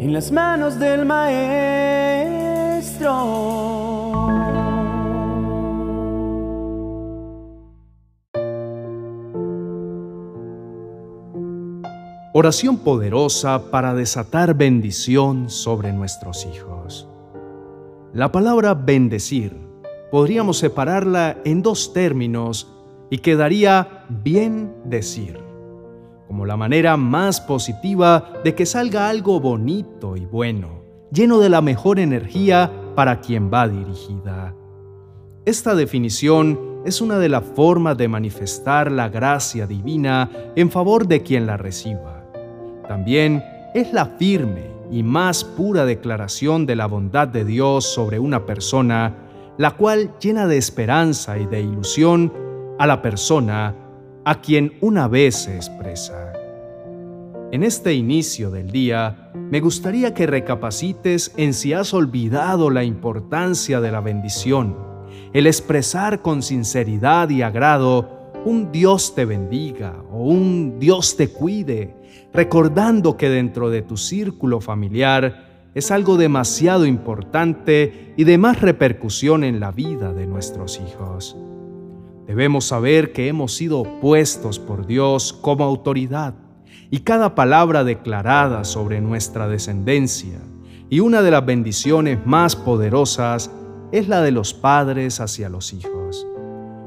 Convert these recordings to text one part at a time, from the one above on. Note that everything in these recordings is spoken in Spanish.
en las manos del Maestro. Oración poderosa para desatar bendición sobre nuestros hijos. La palabra bendecir podríamos separarla en dos términos y quedaría bien decir, como la manera más positiva de que salga algo bonito y bueno, lleno de la mejor energía para quien va dirigida. Esta definición es una de las formas de manifestar la gracia divina en favor de quien la reciba. También es la firme y más pura declaración de la bondad de Dios sobre una persona, la cual llena de esperanza y de ilusión a la persona a quien una vez se expresa. En este inicio del día, me gustaría que recapacites en si has olvidado la importancia de la bendición, el expresar con sinceridad y agrado un Dios te bendiga o un Dios te cuide, recordando que dentro de tu círculo familiar es algo demasiado importante y de más repercusión en la vida de nuestros hijos. Debemos saber que hemos sido puestos por Dios como autoridad y cada palabra declarada sobre nuestra descendencia y una de las bendiciones más poderosas es la de los padres hacia los hijos.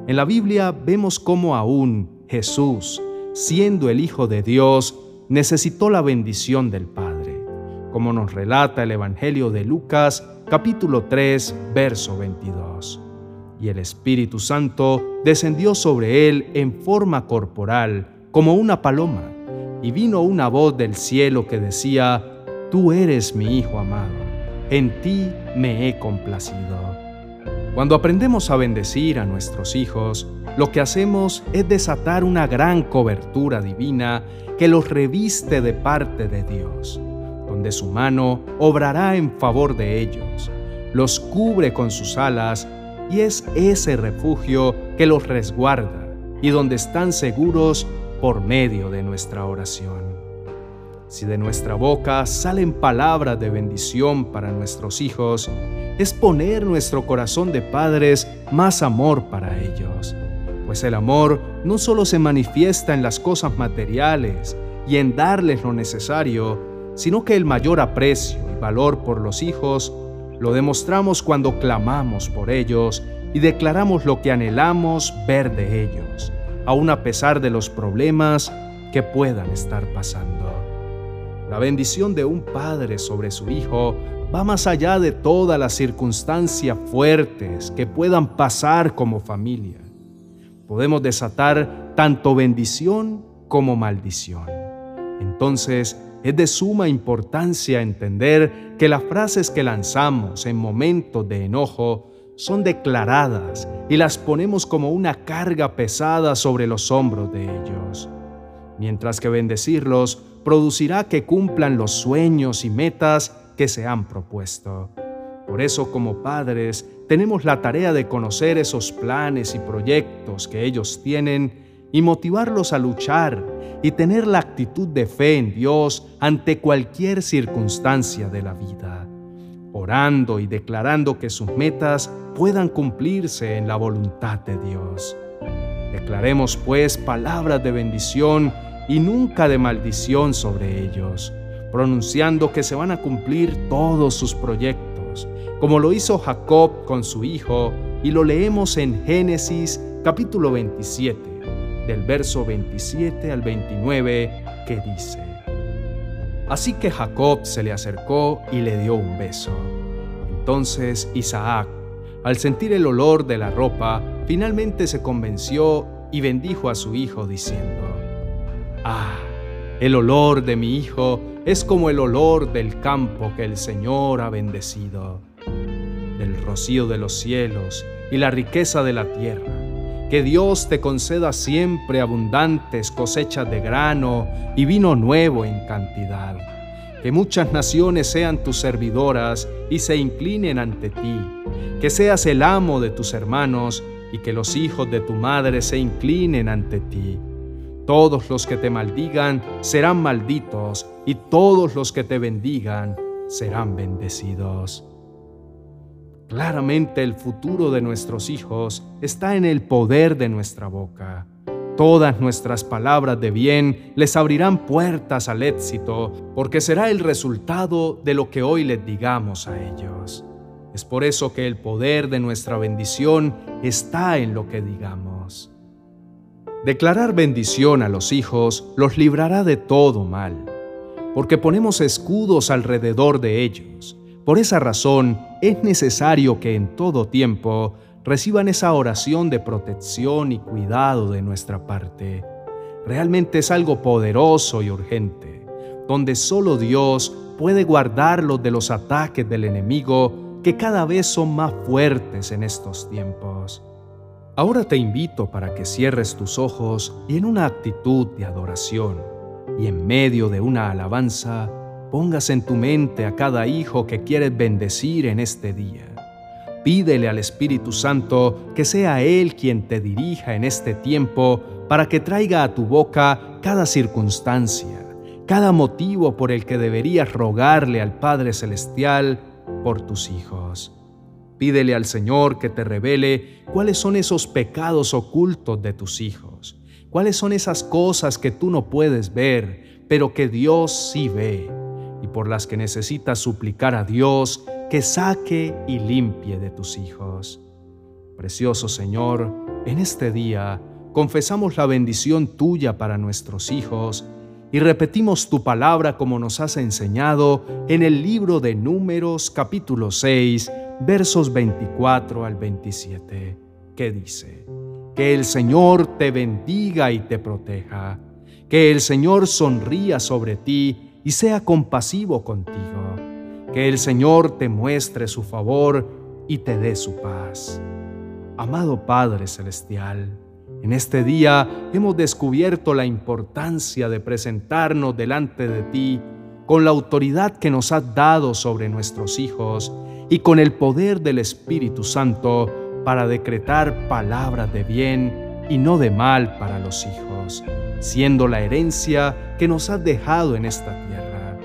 En la Biblia vemos cómo aún Jesús, siendo el Hijo de Dios, necesitó la bendición del Padre, como nos relata el Evangelio de Lucas capítulo 3, verso 22. Y el Espíritu Santo descendió sobre él en forma corporal, como una paloma, y vino una voz del cielo que decía, Tú eres mi Hijo amado, en ti me he complacido. Cuando aprendemos a bendecir a nuestros hijos, lo que hacemos es desatar una gran cobertura divina que los reviste de parte de Dios, donde su mano obrará en favor de ellos, los cubre con sus alas y es ese refugio que los resguarda y donde están seguros por medio de nuestra oración. Si de nuestra boca salen palabras de bendición para nuestros hijos, es poner nuestro corazón de padres más amor para ellos. Pues el amor no solo se manifiesta en las cosas materiales y en darles lo necesario, sino que el mayor aprecio y valor por los hijos lo demostramos cuando clamamos por ellos y declaramos lo que anhelamos ver de ellos, aun a pesar de los problemas que puedan estar pasando. La bendición de un padre sobre su hijo va más allá de todas las circunstancias fuertes que puedan pasar como familia. Podemos desatar tanto bendición como maldición. Entonces, es de suma importancia entender que las frases que lanzamos en momentos de enojo son declaradas y las ponemos como una carga pesada sobre los hombros de ellos, mientras que bendecirlos producirá que cumplan los sueños y metas que se han propuesto. Por eso como padres tenemos la tarea de conocer esos planes y proyectos que ellos tienen y motivarlos a luchar y tener la actitud de fe en Dios ante cualquier circunstancia de la vida, orando y declarando que sus metas puedan cumplirse en la voluntad de Dios. Declaremos pues palabras de bendición y nunca de maldición sobre ellos pronunciando que se van a cumplir todos sus proyectos, como lo hizo Jacob con su hijo, y lo leemos en Génesis capítulo 27, del verso 27 al 29, que dice, Así que Jacob se le acercó y le dio un beso. Entonces Isaac, al sentir el olor de la ropa, finalmente se convenció y bendijo a su hijo diciendo, Ah, el olor de mi hijo es como el olor del campo que el Señor ha bendecido, del rocío de los cielos y la riqueza de la tierra. Que Dios te conceda siempre abundantes cosechas de grano y vino nuevo en cantidad. Que muchas naciones sean tus servidoras y se inclinen ante ti. Que seas el amo de tus hermanos y que los hijos de tu madre se inclinen ante ti Todos los que te maldigan serán malditos, y todos los que te bendigan serán bendecidos. Claramente el futuro de nuestros hijos está en el poder de nuestra boca. Todas nuestras palabras de bien les abrirán puertas al éxito, porque será el resultado de lo que hoy les digamos a ellos. Es por eso que el poder de nuestra bendición está en lo que digamos. Declarar bendición a los hijos los librará de todo mal, porque ponemos escudos alrededor de ellos. Por esa razón es necesario que en todo tiempo reciban esa oración de protección y cuidado de nuestra parte. Realmente es algo poderoso y urgente, donde solo Dios puede guardarlos de los ataques del enemigo que cada vez son más fuertes en estos tiempos. Ahora te invito para que cierres tus ojos y en una actitud de adoración y en medio de una alabanza pongas en tu mente a cada hijo que quieres bendecir en este día. Pídele al Espíritu Santo que sea Él quien te dirija en este tiempo para que traiga a tu boca cada circunstancia, cada motivo por el que deberías rogarle al Padre Celestial por tus hijos. Pídele al Señor que te revele cuáles son esos pecados ocultos de tus hijos, cuáles son esas cosas que tú no puedes ver, pero que Dios sí ve, por las que necesitas suplicar a Dios que saque y limpie de tus hijos. Precioso Señor, en este día confesamos la bendición tuya para nuestros hijos y repetimos tu palabra como nos has enseñado en el libro de Números capítulo 6 versos 24 al 27, que dice, Que el Señor te bendiga y te proteja, que el Señor sonría sobre ti y sea compasivo contigo, que el Señor te muestre su favor y te dé su paz. Amado Padre Celestial, en este día hemos descubierto la importancia de presentarnos delante de ti con la autoridad que nos has dado sobre nuestros hijos y con el poder del Espíritu Santo para decretar palabras de bien y no de mal para los hijos, siendo la herencia que nos has dejado en esta tierra.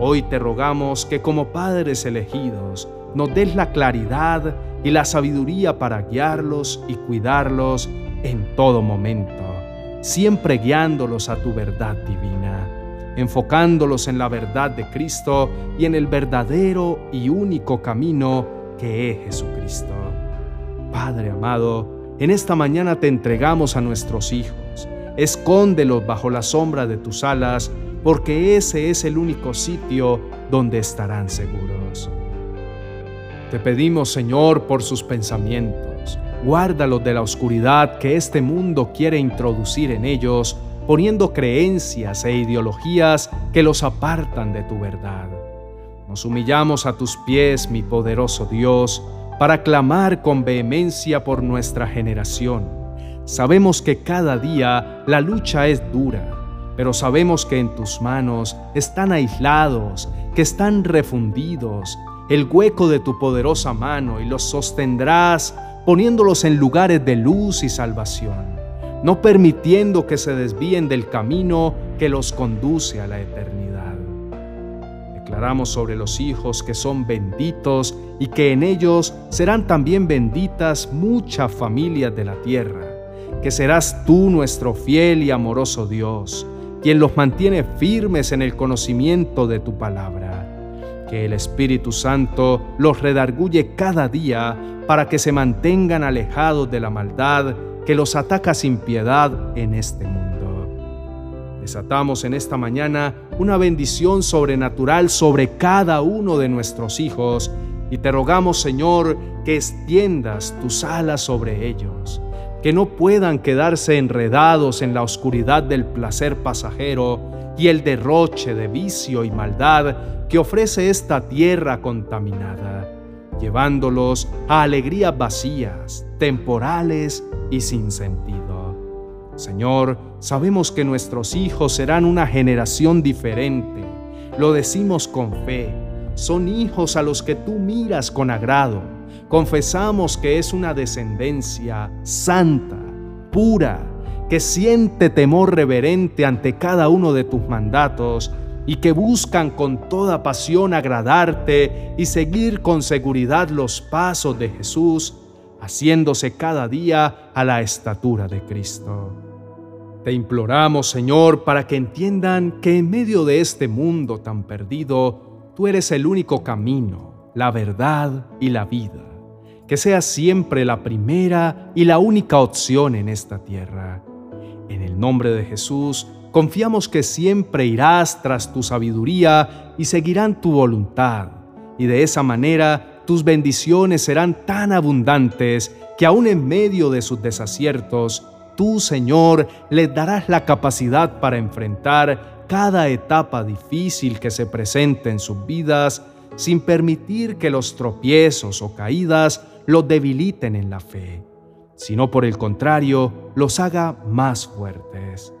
Hoy te rogamos que como padres elegidos nos des la claridad y la sabiduría para guiarlos y cuidarlos en todo momento, siempre guiándolos a tu verdad divina enfocándolos en la verdad de Cristo y en el verdadero y único camino que es Jesucristo. Padre amado, en esta mañana te entregamos a nuestros hijos. Escóndelos bajo la sombra de tus alas, porque ese es el único sitio donde estarán seguros. Te pedimos, Señor, por sus pensamientos. Guárdalos de la oscuridad que este mundo quiere introducir en ellos poniendo creencias e ideologías que los apartan de tu verdad. Nos humillamos a tus pies, mi poderoso Dios, para clamar con vehemencia por nuestra generación. Sabemos que cada día la lucha es dura, pero sabemos que en tus manos están aislados, que están refundidos, el hueco de tu poderosa mano y los sostendrás poniéndolos en lugares de luz y salvación no permitiendo que se desvíen del camino que los conduce a la eternidad. Sobre los hijos que son benditos y que en ellos serán también benditas muchas familias de la tierra, que serás tú nuestro fiel y amoroso Dios, quien los mantiene firmes en el conocimiento de tu palabra. Que el Espíritu Santo los redarguye cada día para que se mantengan alejados de la maldad que los ataca sin piedad en este mundo. Desatamos en esta mañana una bendición sobrenatural sobre cada uno de nuestros hijos y te rogamos, Señor, que extiendas tus alas sobre ellos, que no puedan quedarse enredados en la oscuridad del placer pasajero y el derroche de vicio y maldad que ofrece esta tierra contaminada, llevándolos a alegrías vacías, temporales y sin sentido. Señor, sabemos que nuestros hijos serán una generación diferente. Lo decimos con fe. Son hijos a los que tú miras con agrado. Confesamos que es una descendencia santa, pura, que siente temor reverente ante cada uno de tus mandatos y que buscan con toda pasión agradarte y seguir con seguridad los pasos de Jesús, haciéndose cada día a la estatura de Cristo. Te imploramos, Señor, para que entiendan que en medio de este mundo tan perdido, tú eres el único camino, la verdad y la vida. Que seas siempre la primera y la única opción en esta tierra. En el nombre de Jesús, confiamos que siempre irás tras tu sabiduría y seguirán tu voluntad. Y de esa manera tus bendiciones serán tan abundantes que aún en medio de sus desaciertos, tú, Señor, les darás la capacidad para enfrentar cada etapa difícil que se presente en sus vidas sin permitir que los tropiezos o caídas los debiliten en la fe, sino por el contrario, los haga más fuertes.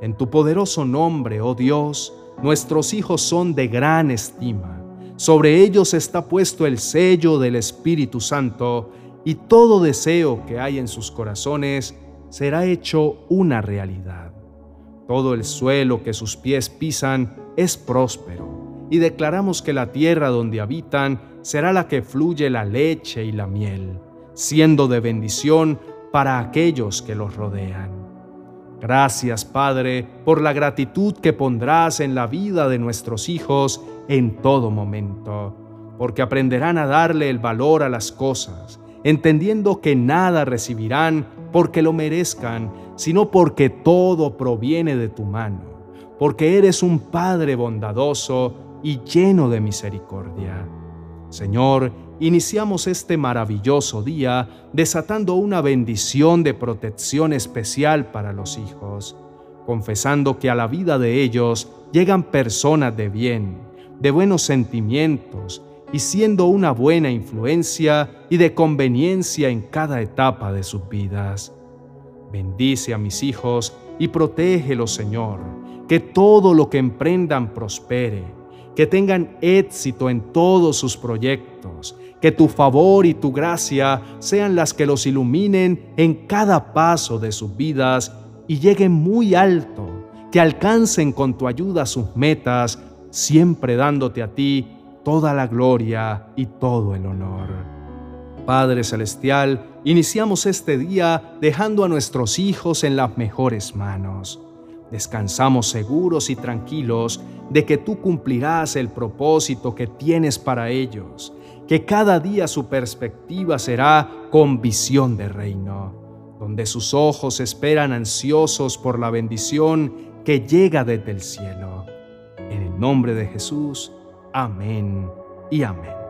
En tu poderoso nombre, oh Dios, nuestros hijos son de gran estima sobre ellos está puesto el sello del Espíritu Santo y todo deseo que hay en sus corazones será hecho una realidad. Todo el suelo que sus pies pisan es próspero y declaramos que la tierra donde habitan será la que fluye la leche y la miel, siendo de bendición para aquellos que los rodean. Gracias, Padre, por la gratitud que pondrás en la vida de nuestros hijos en todo momento, porque aprenderán a darle el valor a las cosas, entendiendo que nada recibirán porque lo merezcan, sino porque todo proviene de tu mano, porque eres un Padre bondadoso y lleno de misericordia. Señor, iniciamos este maravilloso día desatando una bendición de protección especial para los hijos, confesando que a la vida de ellos llegan personas de bien, de buenos sentimientos y siendo una buena influencia y de conveniencia en cada etapa de sus vidas. Bendice a mis hijos y protégelos, Señor, que todo lo que emprendan prospere, que tengan éxito en todos sus proyectos, que tu favor y tu gracia sean las que los iluminen en cada paso de sus vidas y lleguen muy alto, que alcancen con tu ayuda sus metas siempre dándote a ti toda la gloria y todo el honor. Padre Celestial, iniciamos este día dejando a nuestros hijos en las mejores manos. Descansamos seguros y tranquilos de que tú cumplirás el propósito que tienes para ellos, que cada día su perspectiva será con visión de reino, donde sus ojos esperan ansiosos por la bendición que llega desde el cielo nombre de Jesús. Amén y amén.